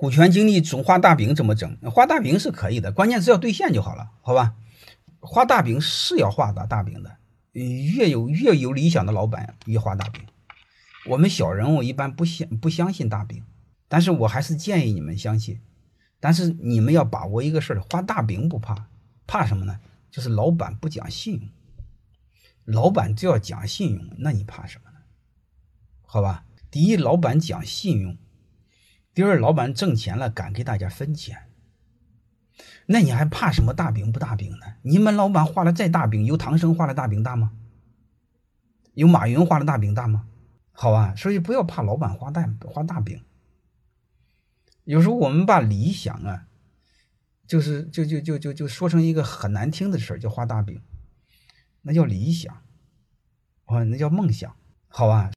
股权激励总画大饼怎么整？画大饼是可以的，关键是要兑现就好了，好吧？画大饼是要画大大饼的，越有越有理想的老板越画大饼。我们小人物一般不相不相信大饼，但是我还是建议你们相信。但是你们要把握一个事儿，画大饼不怕，怕什么呢？就是老板不讲信用。老板就要讲信用，那你怕什么呢？好吧，第一，老板讲信用；第二，老板挣钱了敢给大家分钱。那你还怕什么大饼不大饼呢？你们老板画的再大饼，有唐僧画的大饼大吗？有马云画的大饼大吗？好吧，所以不要怕老板画大画大饼。有时候我们把理想啊，就是就就就就就说成一个很难听的事儿，叫画大饼，那叫理想，啊，那叫梦想，好吧。